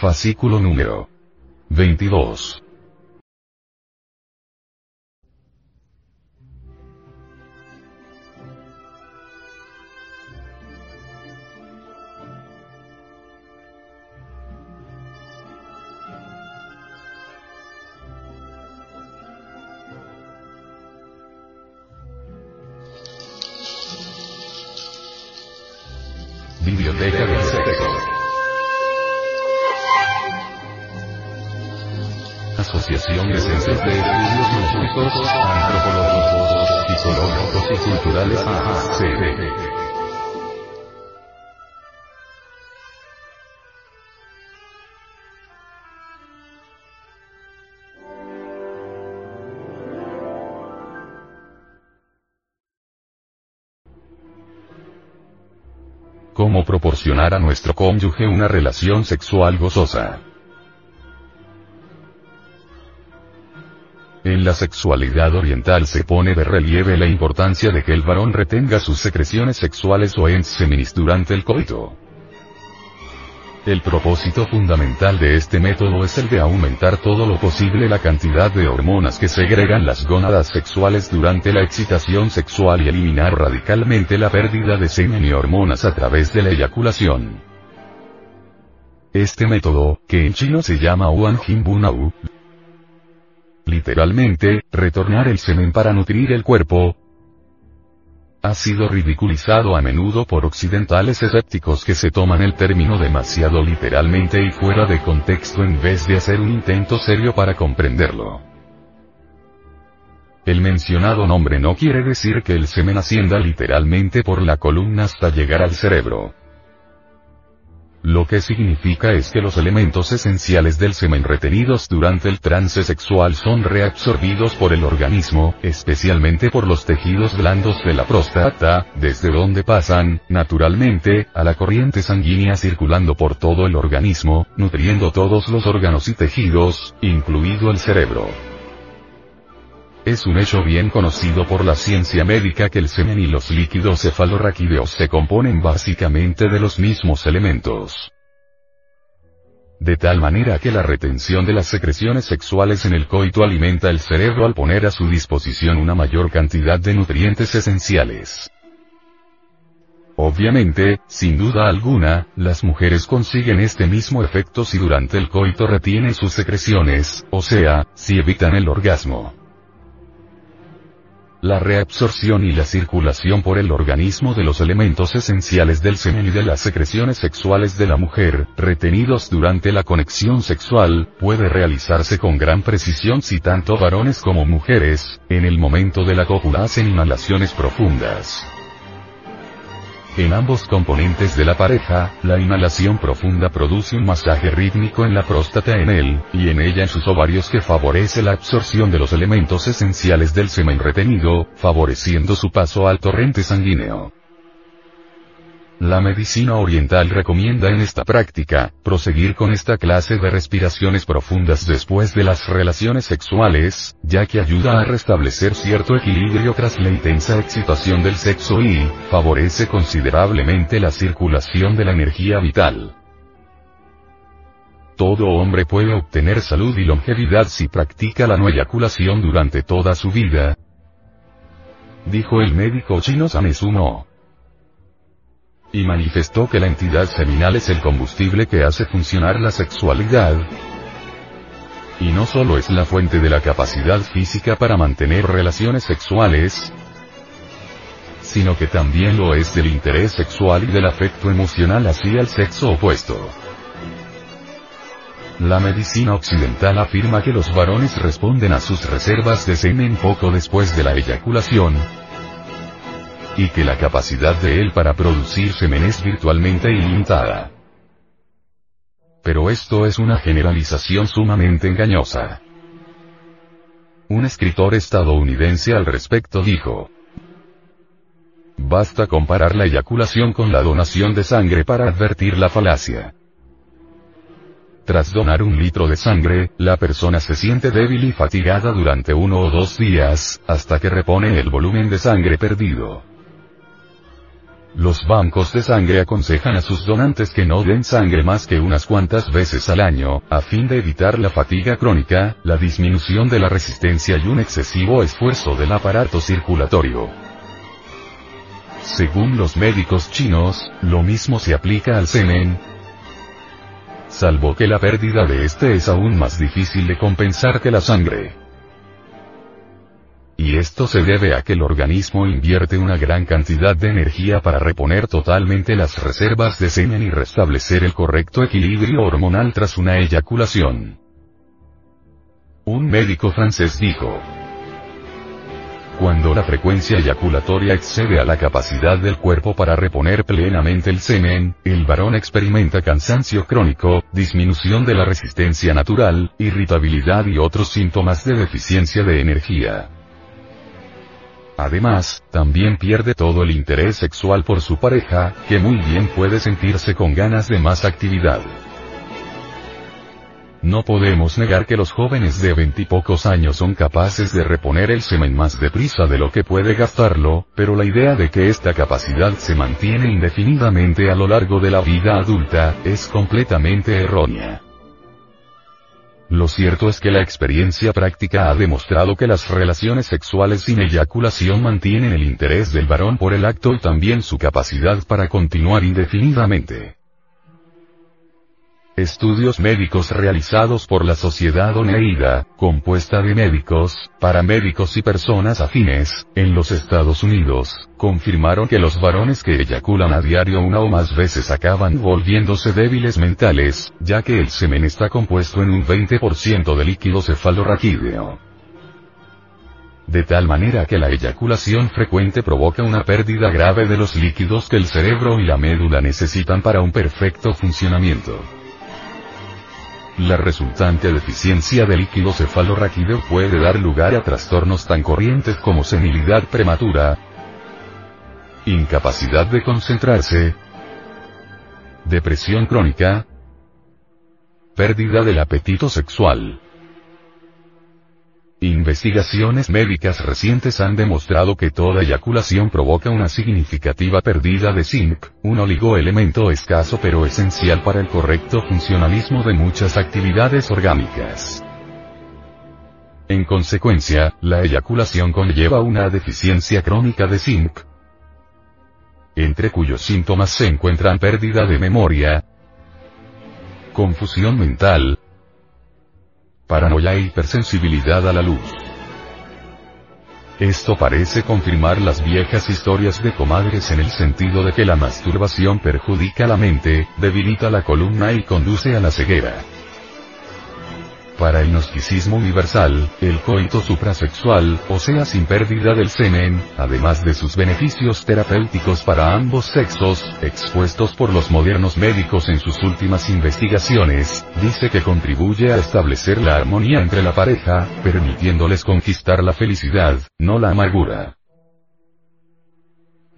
Fascículo número 22. Cómo proporcionar a nuestro cónyuge una relación sexual gozosa. En la sexualidad oriental se pone de relieve la importancia de que el varón retenga sus secreciones sexuales o enseminis durante el coito. El propósito fundamental de este método es el de aumentar todo lo posible la cantidad de hormonas que segregan las gónadas sexuales durante la excitación sexual y eliminar radicalmente la pérdida de semen y hormonas a través de la eyaculación. Este método, que en chino se llama Wan Jin literalmente, retornar el semen para nutrir el cuerpo, ha sido ridiculizado a menudo por occidentales escépticos que se toman el término demasiado literalmente y fuera de contexto en vez de hacer un intento serio para comprenderlo. El mencionado nombre no quiere decir que el semen ascienda literalmente por la columna hasta llegar al cerebro. Lo que significa es que los elementos esenciales del semen retenidos durante el trance sexual son reabsorbidos por el organismo, especialmente por los tejidos blandos de la próstata, desde donde pasan, naturalmente, a la corriente sanguínea circulando por todo el organismo, nutriendo todos los órganos y tejidos, incluido el cerebro. Es un hecho bien conocido por la ciencia médica que el semen y los líquidos cefalorraquídeos se componen básicamente de los mismos elementos. De tal manera que la retención de las secreciones sexuales en el coito alimenta el cerebro al poner a su disposición una mayor cantidad de nutrientes esenciales. Obviamente, sin duda alguna, las mujeres consiguen este mismo efecto si durante el coito retienen sus secreciones, o sea, si evitan el orgasmo. La reabsorción y la circulación por el organismo de los elementos esenciales del semen y de las secreciones sexuales de la mujer, retenidos durante la conexión sexual, puede realizarse con gran precisión si tanto varones como mujeres, en el momento de la cópula hacen inhalaciones profundas. En ambos componentes de la pareja, la inhalación profunda produce un masaje rítmico en la próstata en él, y en ella en sus ovarios que favorece la absorción de los elementos esenciales del semen retenido, favoreciendo su paso al torrente sanguíneo. La medicina oriental recomienda en esta práctica, proseguir con esta clase de respiraciones profundas después de las relaciones sexuales, ya que ayuda a restablecer cierto equilibrio tras la intensa excitación del sexo y, favorece considerablemente la circulación de la energía vital. Todo hombre puede obtener salud y longevidad si practica la no eyaculación durante toda su vida, dijo el médico chino Samesuno y manifestó que la entidad seminal es el combustible que hace funcionar la sexualidad, y no solo es la fuente de la capacidad física para mantener relaciones sexuales, sino que también lo es del interés sexual y del afecto emocional hacia el sexo opuesto. La medicina occidental afirma que los varones responden a sus reservas de semen poco después de la eyaculación, y que la capacidad de él para producir semen es virtualmente ilimitada. Pero esto es una generalización sumamente engañosa. Un escritor estadounidense al respecto dijo, Basta comparar la eyaculación con la donación de sangre para advertir la falacia. Tras donar un litro de sangre, la persona se siente débil y fatigada durante uno o dos días, hasta que repone el volumen de sangre perdido. Los bancos de sangre aconsejan a sus donantes que no den sangre más que unas cuantas veces al año, a fin de evitar la fatiga crónica, la disminución de la resistencia y un excesivo esfuerzo del aparato circulatorio. Según los médicos chinos, lo mismo se aplica al semen, salvo que la pérdida de este es aún más difícil de compensar que la sangre y esto se debe a que el organismo invierte una gran cantidad de energía para reponer totalmente las reservas de semen y restablecer el correcto equilibrio hormonal tras una eyaculación. Un médico francés dijo, cuando la frecuencia eyaculatoria excede a la capacidad del cuerpo para reponer plenamente el semen, el varón experimenta cansancio crónico, disminución de la resistencia natural, irritabilidad y otros síntomas de deficiencia de energía. Además, también pierde todo el interés sexual por su pareja, que muy bien puede sentirse con ganas de más actividad. No podemos negar que los jóvenes de veintipocos años son capaces de reponer el semen más deprisa de lo que puede gastarlo, pero la idea de que esta capacidad se mantiene indefinidamente a lo largo de la vida adulta, es completamente errónea. Lo cierto es que la experiencia práctica ha demostrado que las relaciones sexuales sin eyaculación mantienen el interés del varón por el acto y también su capacidad para continuar indefinidamente. Estudios médicos realizados por la Sociedad Oneida, compuesta de médicos, paramédicos y personas afines, en los Estados Unidos, confirmaron que los varones que eyaculan a diario una o más veces acaban volviéndose débiles mentales, ya que el semen está compuesto en un 20% de líquido cefalorraquídeo. De tal manera que la eyaculación frecuente provoca una pérdida grave de los líquidos que el cerebro y la médula necesitan para un perfecto funcionamiento. La resultante deficiencia de líquido cefalorraquídeo puede dar lugar a trastornos tan corrientes como senilidad prematura, incapacidad de concentrarse, depresión crónica, pérdida del apetito sexual. Investigaciones médicas recientes han demostrado que toda eyaculación provoca una significativa pérdida de zinc, un oligoelemento escaso pero esencial para el correcto funcionalismo de muchas actividades orgánicas. En consecuencia, la eyaculación conlleva una deficiencia crónica de zinc, entre cuyos síntomas se encuentran pérdida de memoria, confusión mental, paranoia e hipersensibilidad a la luz. Esto parece confirmar las viejas historias de comadres en el sentido de que la masturbación perjudica la mente, debilita la columna y conduce a la ceguera. Para el gnosticismo universal, el coito suprasexual, o sea sin pérdida del semen, además de sus beneficios terapéuticos para ambos sexos, expuestos por los modernos médicos en sus últimas investigaciones, dice que contribuye a establecer la armonía entre la pareja, permitiéndoles conquistar la felicidad, no la amargura.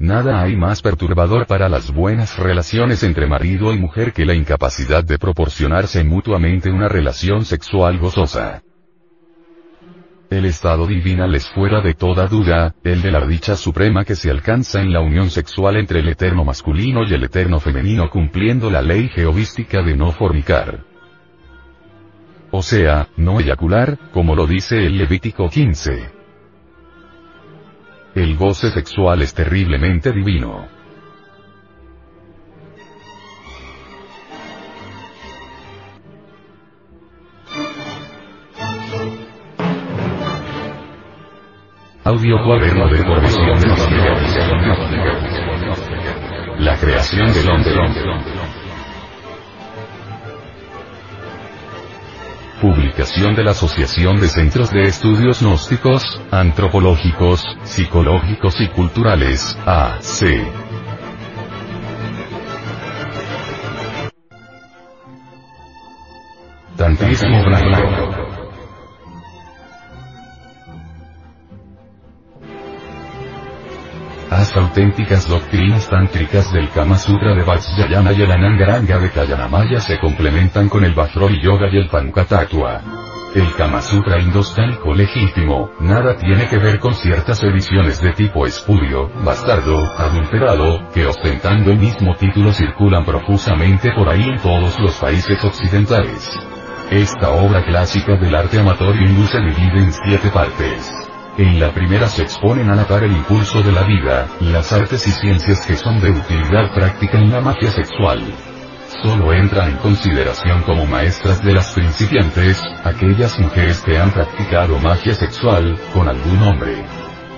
Nada hay más perturbador para las buenas relaciones entre marido y mujer que la incapacidad de proporcionarse mutuamente una relación sexual gozosa. El estado divinal es fuera de toda duda, el de la dicha suprema que se alcanza en la unión sexual entre el eterno masculino y el eterno femenino cumpliendo la ley geovística de no fornicar. O sea, no eyacular, como lo dice el Levítico 15. El goce sexual es terriblemente divino. Audio cuaderno de formación de La creación del hombre. Publicación de la Asociación de Centros de Estudios Gnósticos, Antropológicos, Psicológicos y Culturales, AC. Las auténticas doctrinas tántricas del Kama Sutra de Vajrayana y el Anangaranga de Kayanamaya se complementan con el Vajroli Yoga y el Pankatatua. El Kama Sutra indostánico legítimo, nada tiene que ver con ciertas ediciones de tipo espurio, bastardo, adulterado, que ostentando el mismo título circulan profusamente por ahí en todos los países occidentales. Esta obra clásica del arte amateur hindú se divide en siete partes. En la primera se exponen a natar el impulso de la vida, las artes y ciencias que son de utilidad práctica en la magia sexual. Solo entra en consideración como maestras de las principiantes, aquellas mujeres que han practicado magia sexual, con algún hombre.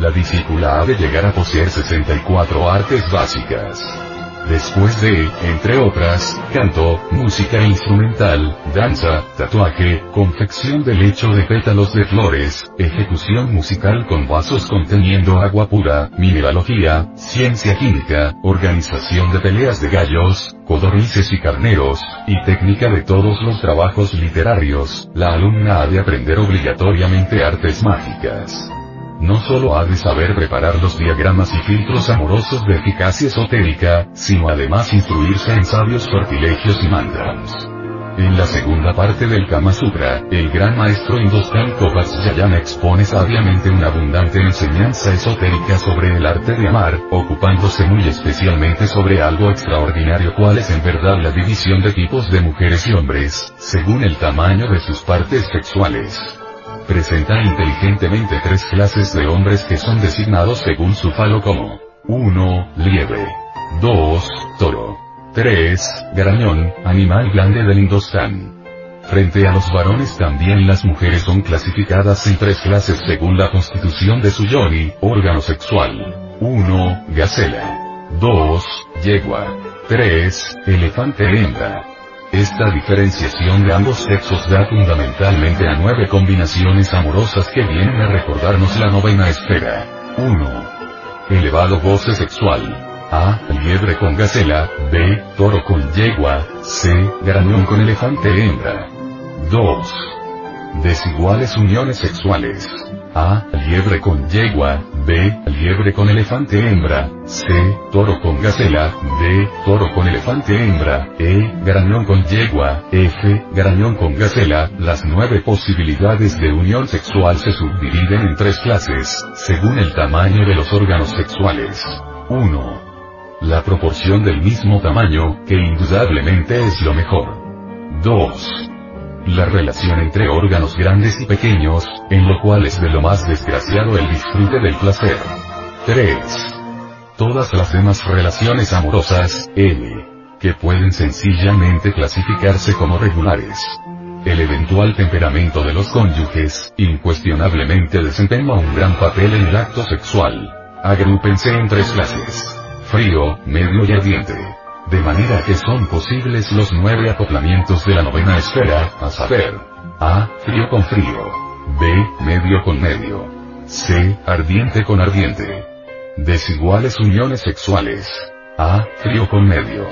La discípula ha de llegar a poseer 64 artes básicas. Después de, entre otras, canto, música instrumental, danza, tatuaje, confección de lecho de pétalos de flores, ejecución musical con vasos conteniendo agua pura, mineralogía, ciencia química, organización de peleas de gallos, codornices y carneros, y técnica de todos los trabajos literarios, la alumna ha de aprender obligatoriamente artes mágicas. No solo ha de saber preparar los diagramas y filtros amorosos de eficacia esotérica, sino además instruirse en sabios sortilegios y mantras. En la segunda parte del Kama Sutra, el gran maestro indostánico Vatsyayana expone sabiamente una abundante enseñanza esotérica sobre el arte de amar, ocupándose muy especialmente sobre algo extraordinario cual es en verdad la división de tipos de mujeres y hombres, según el tamaño de sus partes sexuales presenta inteligentemente tres clases de hombres que son designados según su falo como 1. Liebre. 2. Toro. 3. Garañón, animal grande del Indostán. Frente a los varones también las mujeres son clasificadas en tres clases según la constitución de su yoni, órgano sexual. 1. Gacela. 2. Yegua. 3. Elefante hembra. Esta diferenciación de ambos sexos da fundamentalmente a nueve combinaciones amorosas que vienen a recordarnos la novena esfera. 1. Elevado goce sexual. A. Liebre con gacela. B. Toro con yegua. C. Garañón con elefante hembra. 2. Desiguales uniones sexuales. A. Liebre con yegua. B. Liebre con elefante hembra. C. Toro con gacela. D. Toro con elefante hembra. E. Garañón con yegua. F. Garañón con gacela. Las nueve posibilidades de unión sexual se subdividen en tres clases, según el tamaño de los órganos sexuales. 1. La proporción del mismo tamaño, que indudablemente es lo mejor. 2 la relación entre órganos grandes y pequeños, en lo cual es de lo más desgraciado el disfrute del placer. 3. Todas las demás relaciones amorosas, L, que pueden sencillamente clasificarse como regulares. El eventual temperamento de los cónyuges, incuestionablemente desempeña un gran papel en el acto sexual. Agrúpense en tres clases. Frío, medio y ardiente de manera que son posibles los nueve acoplamientos de la novena esfera, a saber, A, frío con frío, B, medio con medio, C, ardiente con ardiente. Desiguales uniones sexuales. A, frío con medio,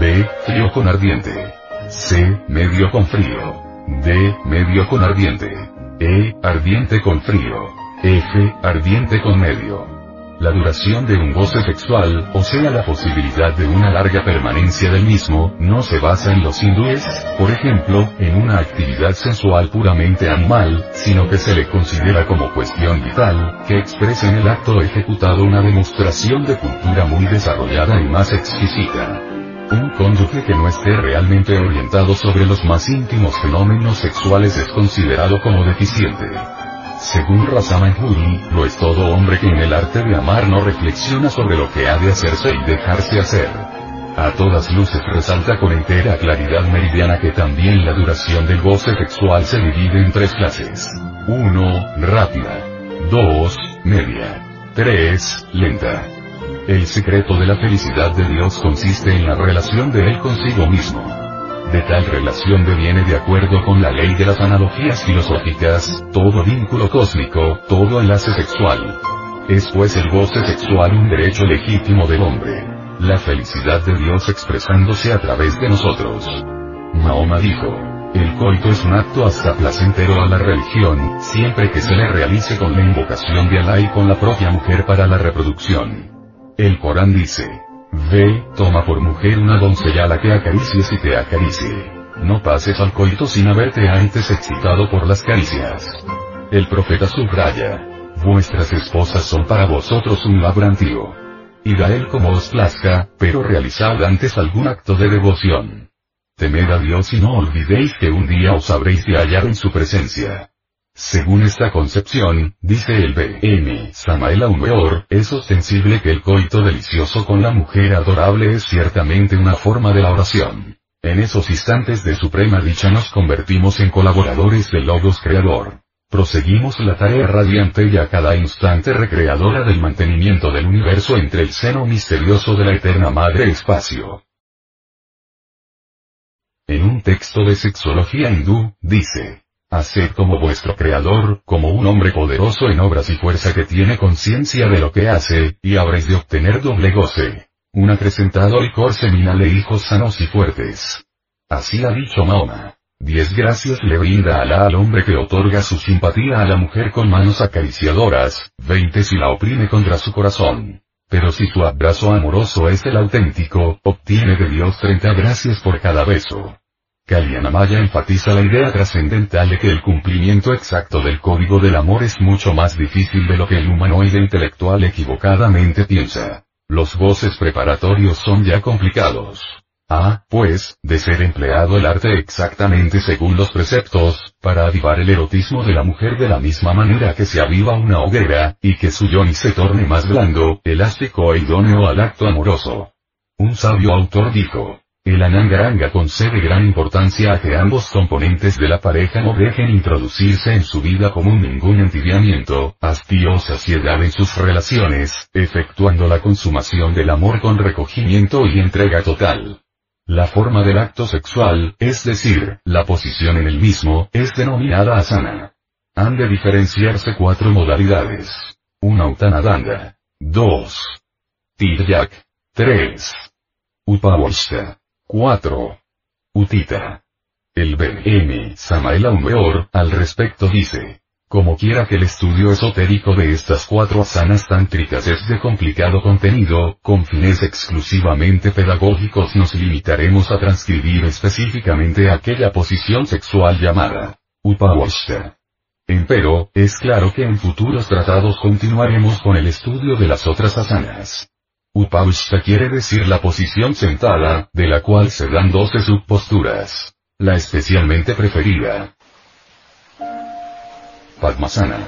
B, frío con ardiente, C, medio con frío, D, medio con ardiente, E, ardiente con frío, F, ardiente con medio la duración de un goce sexual, o sea la posibilidad de una larga permanencia del mismo, no se basa en los hindúes, por ejemplo, en una actividad sensual puramente animal, sino que se le considera como cuestión vital, que expresa en el acto ejecutado una demostración de cultura muy desarrollada y más exquisita. Un cónyuge que no esté realmente orientado sobre los más íntimos fenómenos sexuales es considerado como deficiente. Según Rasaman lo es todo hombre que en el arte de amar no reflexiona sobre lo que ha de hacerse y dejarse hacer. A todas luces resalta con entera claridad meridiana que también la duración del goce sexual se divide en tres clases. 1. Rápida. 2. Media. 3. Lenta. El secreto de la felicidad de Dios consiste en la relación de Él consigo mismo. De tal relación deviene de acuerdo con la ley de las analogías filosóficas, todo vínculo cósmico, todo enlace sexual. Es pues el goce sexual un derecho legítimo del hombre. La felicidad de Dios expresándose a través de nosotros. Mahoma dijo, el coito es un acto hasta placentero a la religión, siempre que se le realice con la invocación de Alá y con la propia mujer para la reproducción. El Corán dice, Ve, toma por mujer una doncella a la que acaricies y te acaricie. No pases al coito sin haberte antes excitado por las caricias. El profeta subraya. Vuestras esposas son para vosotros un labrantío. Id a él como os plazca, pero realizad antes algún acto de devoción. Temed a Dios y no olvidéis que un día os habréis de hallar en su presencia. Según esta concepción, dice el B.M. Samael Aumeor, es ostensible que el coito delicioso con la mujer adorable es ciertamente una forma de la oración. En esos instantes de suprema dicha nos convertimos en colaboradores del Logos Creador. Proseguimos la tarea radiante y a cada instante recreadora del mantenimiento del universo entre el seno misterioso de la eterna Madre Espacio. En un texto de sexología hindú, dice, Haced como vuestro creador, como un hombre poderoso en obras y fuerza que tiene conciencia de lo que hace, y habréis de obtener doble goce. Un acrecentado licor seminal de hijos sanos y fuertes. Así ha dicho Mahoma. Diez gracias le brinda Alá al hombre que otorga su simpatía a la mujer con manos acariciadoras, veinte si la oprime contra su corazón. Pero si su abrazo amoroso es el auténtico, obtiene de Dios treinta gracias por cada beso. Kalyanamaya enfatiza la idea trascendental de que el cumplimiento exacto del código del amor es mucho más difícil de lo que el humanoide intelectual equivocadamente piensa. Los voces preparatorios son ya complicados. Ah, pues, de ser empleado el arte exactamente según los preceptos, para avivar el erotismo de la mujer de la misma manera que se aviva una hoguera, y que su yoni se torne más blando, elástico e idóneo al acto amoroso. Un sabio autor dijo, el Anangaranga concede gran importancia a que ambos componentes de la pareja no dejen introducirse en su vida común ningún entibiamiento, hastío o saciedad en sus relaciones, efectuando la consumación del amor con recogimiento y entrega total. La forma del acto sexual, es decir, la posición en el mismo, es denominada asana. Han de diferenciarse cuatro modalidades. 1. Uttanadanda. 2. Tiryak. 3. Upavashta. 4. Utita. El B.M. Samael Aumeor, al respecto dice. Como quiera que el estudio esotérico de estas cuatro asanas tántricas es de complicado contenido, con fines exclusivamente pedagógicos nos limitaremos a transcribir específicamente aquella posición sexual llamada Upavashta. Empero, es claro que en futuros tratados continuaremos con el estudio de las otras asanas. Upavishta quiere decir la posición sentada, de la cual se dan doce subposturas. La especialmente preferida. Padmasana.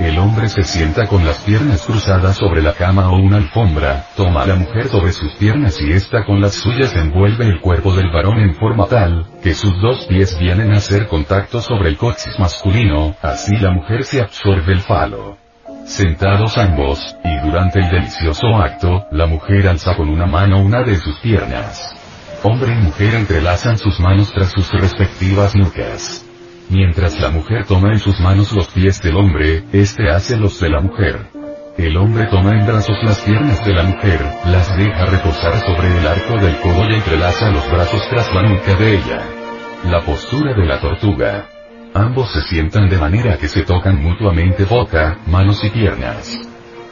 El hombre se sienta con las piernas cruzadas sobre la cama o una alfombra, toma a la mujer sobre sus piernas y ésta con las suyas envuelve el cuerpo del varón en forma tal, que sus dos pies vienen a hacer contacto sobre el coxis masculino, así la mujer se absorbe el falo. Sentados ambos, y durante el delicioso acto, la mujer alza con una mano una de sus piernas. Hombre y mujer entrelazan sus manos tras sus respectivas nucas. Mientras la mujer toma en sus manos los pies del hombre, éste hace los de la mujer. El hombre toma en brazos las piernas de la mujer, las deja reposar sobre el arco del codo y entrelaza los brazos tras la nuca de ella. La postura de la tortuga. Ambos se sientan de manera que se tocan mutuamente boca, manos y piernas.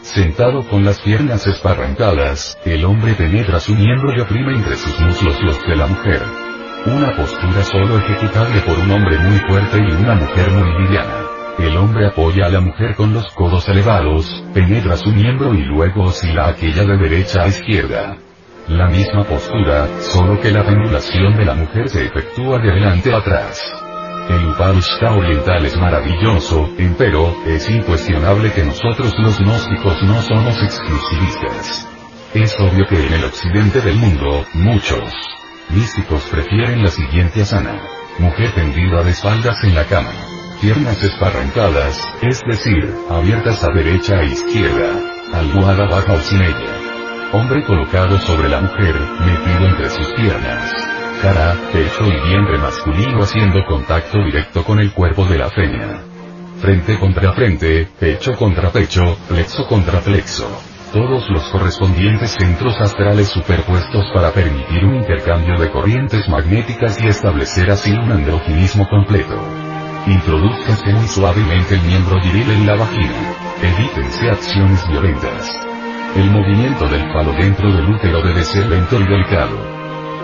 Sentado con las piernas esparrancadas, el hombre penetra su miembro y oprime entre sus muslos los de la mujer. Una postura solo ejecutable por un hombre muy fuerte y una mujer muy liviana. El hombre apoya a la mujer con los codos elevados, penetra su miembro y luego oscila aquella de derecha a izquierda. La misma postura, solo que la pendulación de la mujer se efectúa de adelante a atrás. El Upanishad oriental es maravilloso, empero, es incuestionable que nosotros los gnósticos no somos exclusivistas. Es obvio que en el occidente del mundo, muchos místicos prefieren la siguiente asana. Mujer tendida de espaldas en la cama. Piernas esparrancadas, es decir, abiertas a derecha e izquierda. Almohada baja o sin ella. Hombre colocado sobre la mujer, metido entre sus piernas cara, pecho y vientre masculino haciendo contacto directo con el cuerpo de la femina. Frente contra frente, pecho contra pecho, plexo contra plexo. Todos los correspondientes centros astrales superpuestos para permitir un intercambio de corrientes magnéticas y establecer así un androginismo completo. Introduzcanse muy suavemente el miembro viril en la vagina. Evítense acciones violentas. El movimiento del falo dentro del útero debe ser lento y delicado.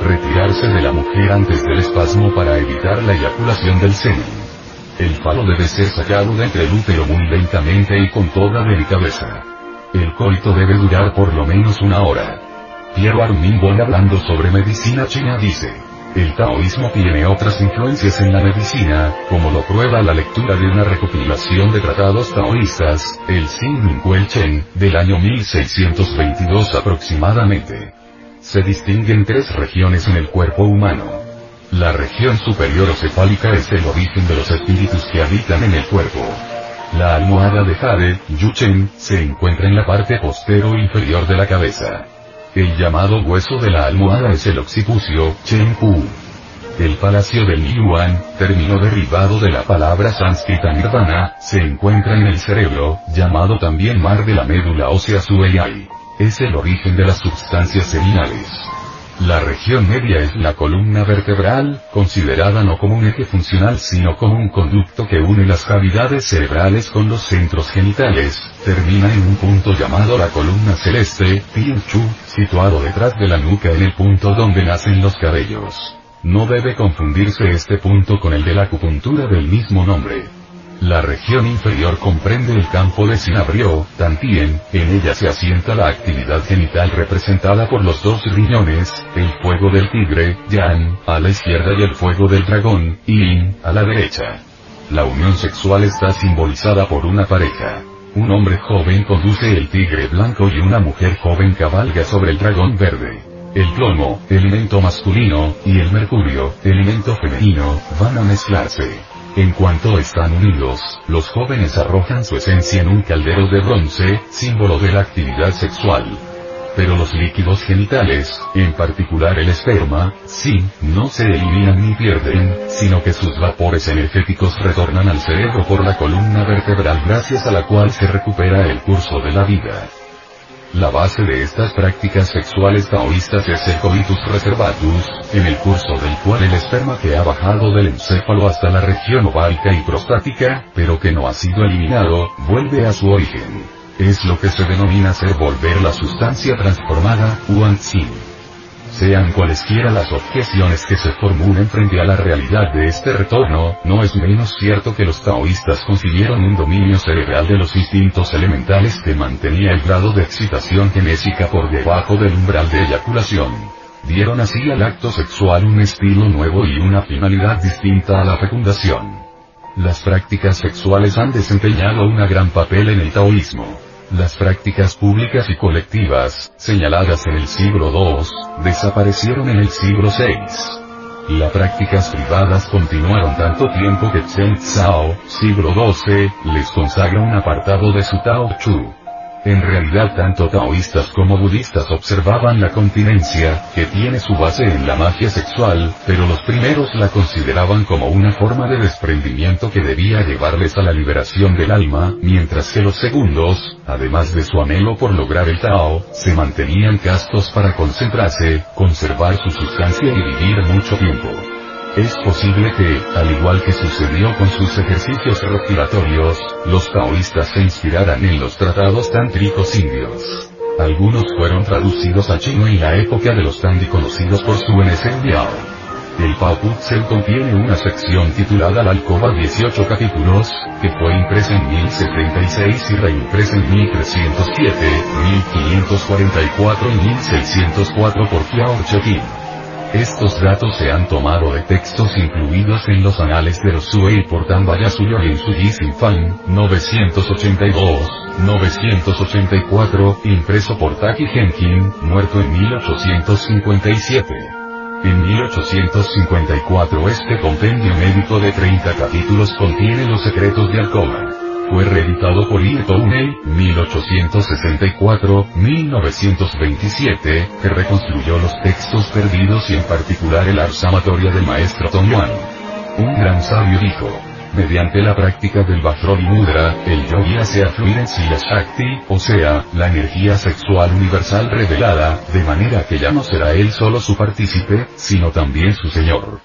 Retirarse de la mujer antes del espasmo para evitar la eyaculación del semen. El falo debe ser sacado de entre el útero muy lentamente y con toda delicadeza. El coito debe durar por lo menos una hora. Pierre Armin Bon hablando sobre medicina china dice, el taoísmo tiene otras influencias en la medicina, como lo prueba la lectura de una recopilación de tratados taoístas, el Xin Min Chen, del año 1622 aproximadamente. Se distinguen tres regiones en el cuerpo humano. La región superior o cefálica es el origen de los espíritus que habitan en el cuerpo. La almohada de Jade, Yuchen, se encuentra en la parte postero inferior de la cabeza. El llamado hueso de la almohada es el occipucio, Chen Hu. El palacio del Yuan, término derivado de la palabra sánscrita nirvana, se encuentra en el cerebro, llamado también mar de la médula ósea Sueyai. Es el origen de las sustancias seminales. La región media es la columna vertebral, considerada no como un eje funcional sino como un conducto que une las cavidades cerebrales con los centros genitales, termina en un punto llamado la columna celeste, Tien Chu, situado detrás de la nuca en el punto donde nacen los cabellos. No debe confundirse este punto con el de la acupuntura del mismo nombre. La región inferior comprende el campo de Sinabrio, Tantien, en ella se asienta la actividad genital representada por los dos riñones, el fuego del tigre, Yan, a la izquierda y el fuego del dragón, Yin, a la derecha. La unión sexual está simbolizada por una pareja. Un hombre joven conduce el tigre blanco y una mujer joven cabalga sobre el dragón verde. El plomo, elemento masculino, y el mercurio, elemento femenino, van a mezclarse. En cuanto están unidos, los jóvenes arrojan su esencia en un caldero de bronce, símbolo de la actividad sexual. Pero los líquidos genitales, en particular el esperma, sí, no se eliminan ni pierden, sino que sus vapores energéticos retornan al cerebro por la columna vertebral gracias a la cual se recupera el curso de la vida. La base de estas prácticas sexuales taoístas es el coitus reservatus, en el curso del cual el esperma que ha bajado del encéfalo hasta la región oválica y prostática, pero que no ha sido eliminado, vuelve a su origen. Es lo que se denomina ser volver la sustancia transformada, Huan sean cualesquiera las objeciones que se formulen frente a la realidad de este retorno, no es menos cierto que los taoístas consiguieron un dominio cerebral de los instintos elementales que mantenía el grado de excitación genésica por debajo del umbral de eyaculación. Dieron así al acto sexual un estilo nuevo y una finalidad distinta a la fecundación. Las prácticas sexuales han desempeñado un gran papel en el taoísmo. Las prácticas públicas y colectivas, señaladas en el siglo II, desaparecieron en el siglo VI. Las prácticas privadas continuaron tanto tiempo que Chen Tsao, siglo XII, les consagra un apartado de su Tao Chu. En realidad tanto taoístas como budistas observaban la continencia, que tiene su base en la magia sexual, pero los primeros la consideraban como una forma de desprendimiento que debía llevarles a la liberación del alma, mientras que los segundos, además de su anhelo por lograr el Tao, se mantenían castos para concentrarse, conservar su sustancia y vivir mucho tiempo. Es posible que, al igual que sucedió con sus ejercicios respiratorios, los taoístas se inspiraran en los tratados tántricos indios. Algunos fueron traducidos a chino en la época de los Tandi conocidos por su Biao. El Pao Putzel contiene una sección titulada La Alcoba 18 capítulos, que fue impresa en 1076 y reimpresa en 1307, 1544 y 1604 por Kiao Chetin. Estos datos se han tomado de textos incluidos en los anales de los Sui por Tambayasuyo y en Fan, 982, 984, impreso por Taki Genkin, muerto en 1857. En 1854 este compendio médico de 30 capítulos contiene los secretos de Alcoma. Fue reeditado por I. Towney, 1864-1927, que reconstruyó los textos perdidos y en particular el arsamatoria del maestro Yuan. Un gran sabio dijo, mediante la práctica del Vajroli Mudra, el yogi hace afluir en sí la Shakti, o sea, la energía sexual universal revelada, de manera que ya no será él solo su partícipe, sino también su señor.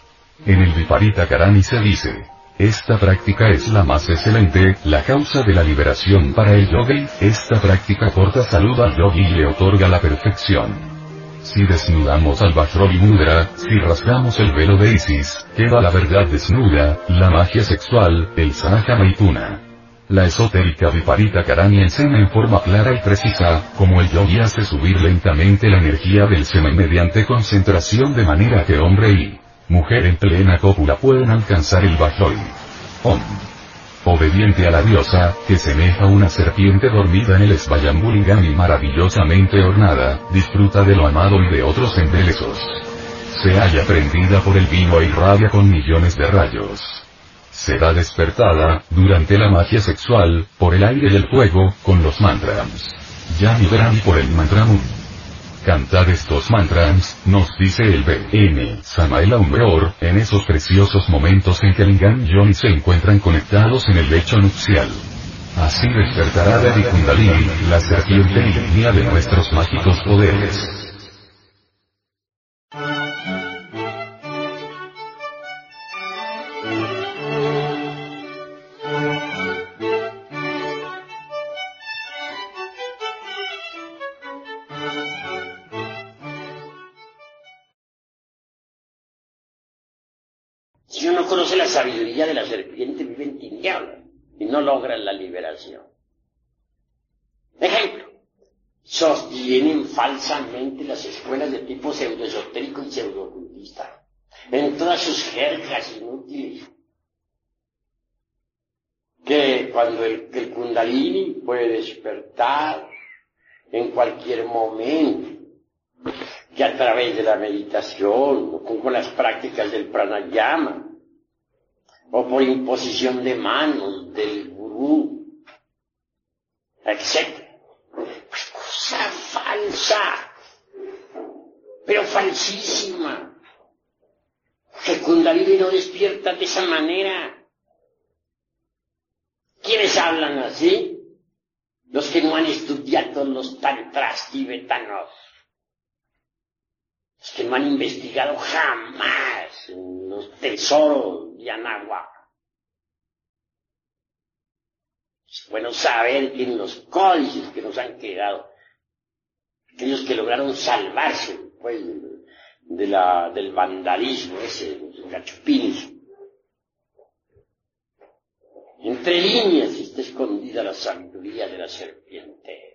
En el Viparita Karani se dice, esta práctica es la más excelente, la causa de la liberación para el yogi, esta práctica corta salud al yogi y le otorga la perfección. Si desnudamos al Vajrovi Mudra, si rasgamos el velo de Isis, queda la verdad desnuda, la magia sexual, el Sahaja Maituna. La esotérica Viparita Karani enseña en forma clara y precisa, como el yogi hace subir lentamente la energía del semen mediante concentración de manera que hombre y mujer en plena cópula pueden alcanzar el Vajrovi. Om obediente a la diosa, que semeja una serpiente dormida en el Svayambulingami maravillosamente ornada, disfruta de lo amado y de otros embelesos. Se halla prendida por el vino y rabia con millones de rayos. Será despertada, durante la magia sexual, por el aire y el fuego, con los mantras. Ya verán por el mantramun. Cantad estos mantras, nos dice el B.N. Samael Aumbeor, en esos preciosos momentos en que Lingam y Johnny se encuentran conectados en el lecho nupcial. Así despertará de Kundalini, la serpiente y de nuestros mágicos poderes. Sabiduría de la serpiente vive en tinieblas y no logra la liberación. Ejemplo, sostienen falsamente las escuelas de tipo pseudoesotérico y pseudocultista en todas sus jergas inútiles. Que cuando el, el kundalini puede despertar en cualquier momento, que a través de la meditación o con las prácticas del pranayama, o por imposición de manos del gurú, etc. Pues cosa falsa, pero falsísima. Que Kundalini no despierta de esa manera. ¿Quiénes hablan así? Los que no han estudiado los tantras tibetanos. Los que no han investigado jamás los tesoros de Anáhuac. Es bueno saber que en los códices que nos han quedado, aquellos que lograron salvarse, pues, del vandalismo ese, los gachupines, entre líneas está escondida la sabiduría de la serpiente.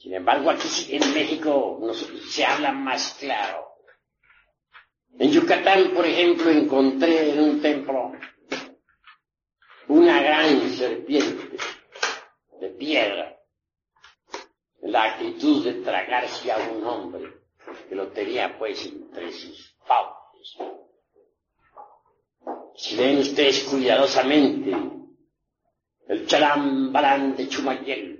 Sin embargo, aquí en México se habla más claro. En Yucatán, por ejemplo, encontré en un templo una gran serpiente de piedra, la actitud de tragarse a un hombre que lo tenía pues entre sus fauces. Si ven ustedes cuidadosamente el chalambalán de Chumayel,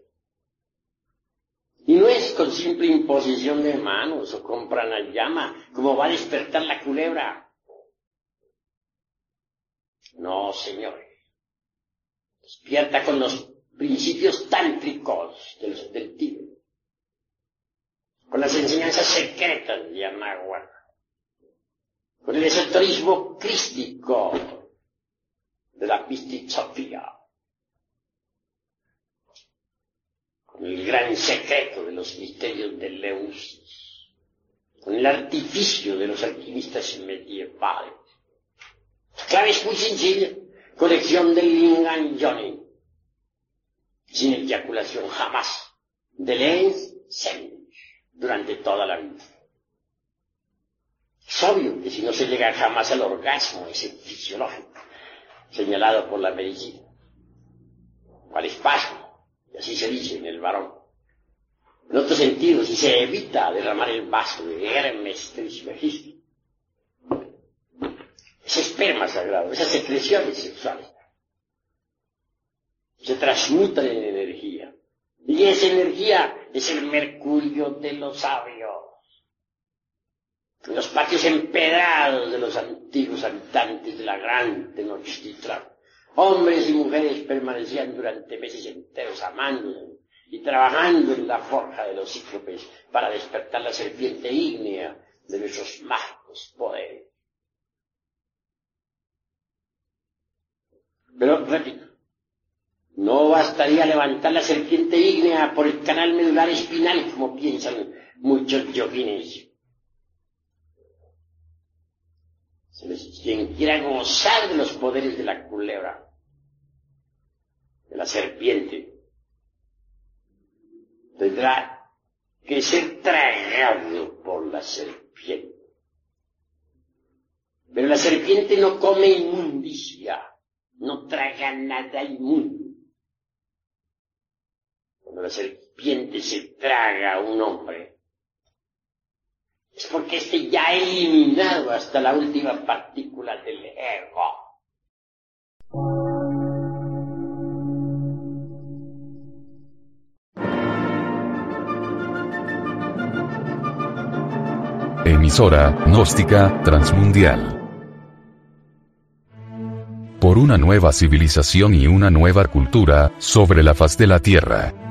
Y no es con simple imposición de manos o con pranayama como va a despertar la culebra. No, señores. Despierta con los principios tántricos del, del. Con las enseñanzas secretas de Yamaguara. Con el esoterismo crístico de la Pistizofía. Con el gran secreto de los misterios de Leusis. Con el artificio de los alquimistas medievales la clave es muy sencilla. Colección del Lingam Johnny. Sin eyaculación jamás. De Lens durante toda la vida. Es obvio que si no se llega jamás al orgasmo, ese fisiológico, señalado por la medicina, o al espasmo, así se dice en el varón. En otro sentido, si se evita derramar el vaso de Hermes Trismegisto, ese esperma sagrado, esas secreciones sexuales, se transmutan en energía. Y esa energía es el mercurio de los sabios. Los patios empedrados de los antiguos habitantes de la gran Tenochtitlan, hombres y mujeres permanecían durante meses enteros amando y trabajando en la forja de los cíclopes para despertar la serpiente ígnea de nuestros mágicos poderes. Pero, repito, no bastaría levantar la serpiente ígnea por el canal medular espinal, como piensan muchos yoguines. Quien quiera gozar de los poderes de la culebra, de la serpiente, tendrá que ser tragado por la serpiente. Pero la serpiente no come inmundicia, no traga nada inmundo. Cuando la serpiente se traga a un hombre, es porque éste ya ha eliminado hasta la última partícula del ego. Emisora, gnóstica, transmundial. Por una nueva civilización y una nueva cultura, sobre la faz de la Tierra.